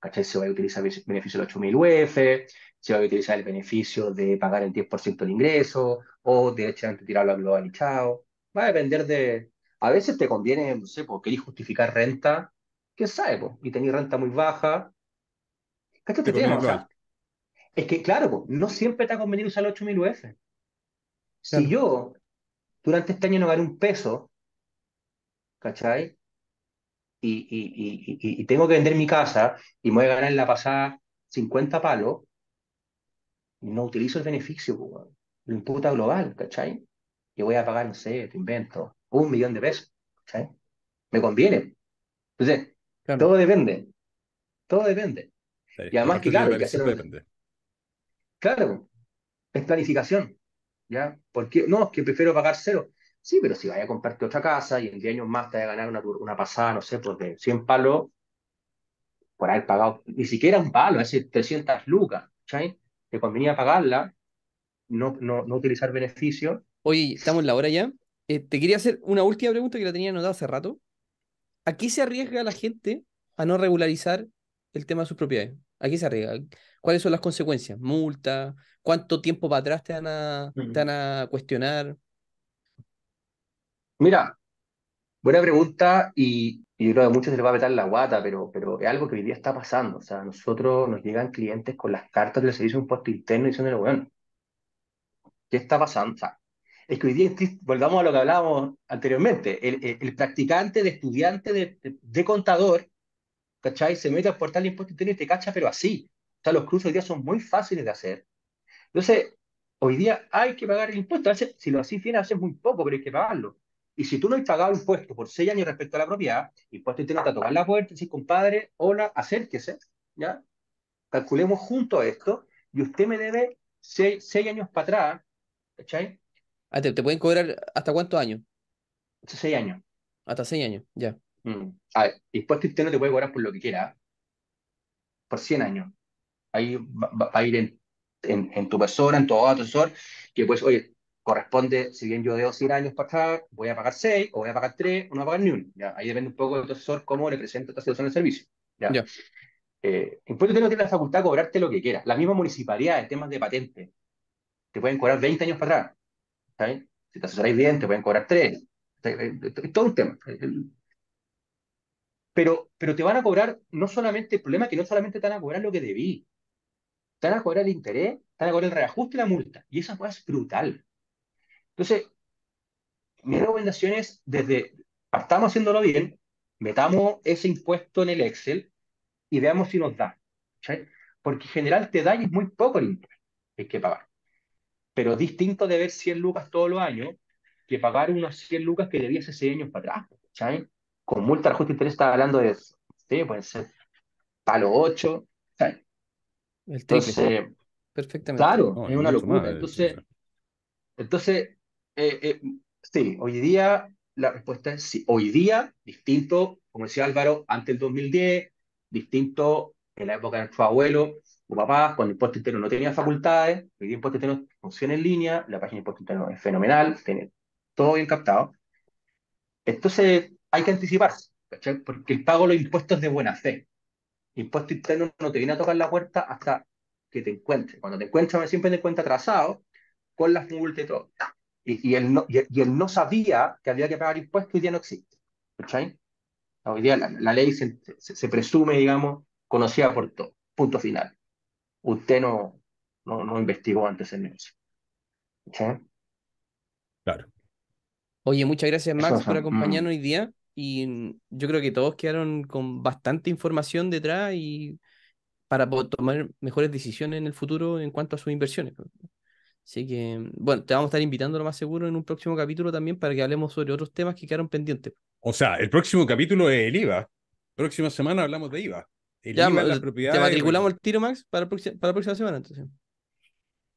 ¿Cachai? Se va a utilizar el beneficio de 8.000 UF, se va a utilizar el beneficio de pagar el 10% del ingreso, o directamente tirarlo al global y chao. Va a depender de, a veces te conviene, no sé, porque querés justificar renta, ¿qué sabe, y tenéis renta muy baja. ¿Qué te tema? es que, claro, no siempre te ha convenido usar 8.000 UF. Si yo durante este año no gané un peso, ¿cachai? Y, y, y, tengo que vender mi casa y me voy a ganar en la pasada 50 palos, no utilizo el beneficio, lo imputa global, ¿cachai? Y voy a pagar, no sé, te invento, un millón de pesos, ¿cachai? Me conviene. Entonces, todo depende. Todo depende. y además que, claro, que Claro, es planificación. ¿Ya? Porque, no, es que prefiero pagar cero. Sí, pero si vaya a comprarte otra casa y en 10 años más te vaya a ganar una, una pasada, no sé, pues de 100 palos, por haber pagado, ni siquiera un palo, es decir, 300 lucas, ¿cachai? Te convenía pagarla, no, no, no utilizar beneficios. Oye, estamos en la hora ya. Eh, te quería hacer una última pregunta que la tenía anotada hace rato. ¿A qué se arriesga la gente a no regularizar el tema de sus propiedades? ¿A qué se arriesga? ¿Cuáles son las consecuencias? ¿Multa? ¿Cuánto tiempo para atrás te van a, te van a cuestionar? Mira, buena pregunta y, yo creo que a muchos se les va a meter la guata, pero, pero es algo que hoy día está pasando. O sea, a nosotros nos llegan clientes con las cartas del servicio de impuesto interno y diciendo, bueno, ¿qué está pasando? O sea, es que hoy día, volvamos a lo que hablábamos anteriormente, el, practicante de estudiante de, contador, ¿cachai? Se mete a portal de impuesto interno y te cacha, pero así. O sea, los cruces hoy día son muy fáciles de hacer. Entonces, hoy día hay que pagar el impuesto. si lo así bien, hace muy poco, pero hay que pagarlo. Y si tú no has pagado impuesto por seis años respecto a la propiedad, impuesto interno te tocar la puerta y decir, compadre, hola, acérquese, ¿ya? Calculemos junto a esto y usted me debe seis, seis años para atrás, ¿cachai? Ah, ¿te, pueden cobrar hasta cuántos años? Hasta seis años. Hasta seis años, ya. Mm. A ver, impuesto interno te puede cobrar por lo que quiera, por 100 años. Ahí va, a ir en, en, tu persona, en tu asesor, que pues, oye, corresponde, si bien yo debo 100 años para atrás, voy a pagar 6, o voy a pagar 3, o no voy a pagar ni uno. ¿ya? Ahí depende un poco de tu asesor cómo le presenta esta situación de servicio. ¿ya? ya. Eh, impuesto interno tiene la facultad de cobrarte lo que quiera. La misma municipalidad en temas de patente te pueden cobrar 20 años para atrás. Si te asesoráis bien, te pueden cobrar 3. Es todo un tema. Pero, pero te van a cobrar, no solamente, el problema es que no solamente te van a cobrar lo que debí, te van a cobrar el interés, te van a cobrar el reajuste y la multa. Y esa cosa es brutal. Entonces, mi recomendación es, desde, partamos haciéndolo bien, metamos ese impuesto en el Excel y veamos si nos da. Porque en general te da y es muy poco el impuesto que hay que pagar. Pero es distinto de ver 100 lucas todos los años que pagar unas 100 lucas que debías hace 6 años para atrás. Con multa de ajuste de interés está hablando de, sí, puede ser palo 8. El Entonces, Perfectamente. Claro, es una locura. entonces, entonces eh, eh, sí, hoy día la respuesta es sí. Hoy día, distinto, como decía Álvaro, antes del 2010, distinto en la época de nuestro abuelo o papá, cuando impuesto interno no tenía facultades, hoy día impuesto interno funciona en línea, la página de impuesto interno es fenomenal, tiene todo bien captado. Entonces, hay que anticiparse, Porque el pago de los impuestos es de buena fe. Impuesto interno no te viene a tocar la puerta hasta que te encuentre. Cuando te encuentras, siempre te encuentra atrasado con las multas y todo. Y, él no, y, él no sabía que había que pagar impuestos, hoy día no existe. Hoy día la, ley se, se, presume, digamos, conocida por todo. Punto final. Usted no, no, no investigó antes el negocio. Claro. Oye, muchas gracias, Max, por acompañarnos hoy día. Y yo creo que todos quedaron con bastante información detrás y para tomar mejores decisiones en el futuro en cuanto a sus inversiones. Así que, bueno, te vamos a estar invitando lo más seguro en un próximo capítulo también para que hablemos sobre otros temas que quedaron pendientes. O sea, el próximo capítulo es el IVA. Próxima semana hablamos de IVA. El ya, IVA, la propiedad. ¿Te matriculamos el tiro, Max, para, para la próxima semana entonces?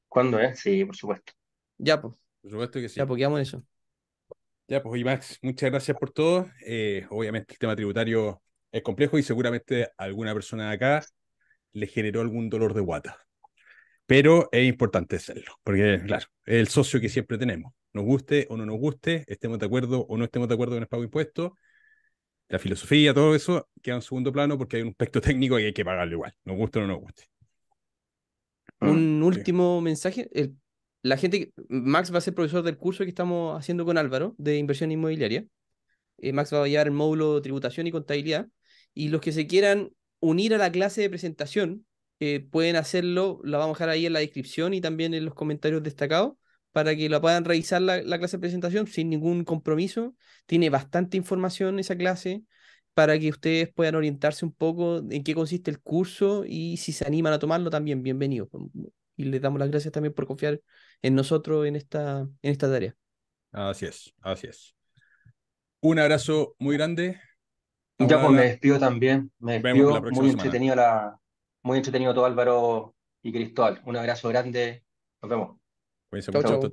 ¿Cuándo es? Sí, por supuesto. Ya, pues. Por supuesto que sí. Ya, pues quedamos en eso. Ya, pues, y Max, muchas gracias por todo. Eh, obviamente el tema tributario es complejo y seguramente alguna persona de acá le generó algún dolor de guata pero es importante hacerlo, porque claro, es el socio que siempre tenemos. Nos guste o no nos guste, estemos de acuerdo o no estemos de acuerdo con el pago de impuestos, la filosofía, todo eso queda en segundo plano porque hay un aspecto técnico y hay que pagarlo igual, nos guste o no nos guste. Un mm, último mensaje. la gente, Max va a ser profesor del curso que estamos haciendo con Álvaro de inversión inmobiliaria. Eh, Max va a llevar el módulo de tributación y contabilidad. Y los que se quieran unir a la clase de presentación, pueden hacerlo, la vamos a dejar ahí en la descripción y también en los comentarios destacados para que la puedan revisar la, clase de presentación sin ningún compromiso. Tiene bastante información esa clase para que ustedes puedan orientarse un poco en qué consiste el curso y si se animan a tomarlo también, bienvenidos. Y les damos las gracias también por confiar en nosotros en esta, en esta tarea. Así es, así es. Un abrazo muy grande. Ya pues me despido también. Me despido. Muy entretenido, la, muy entretenido todo Álvaro y Cristóbal. Un abrazo grande. Nos vemos. Cuídense mucho.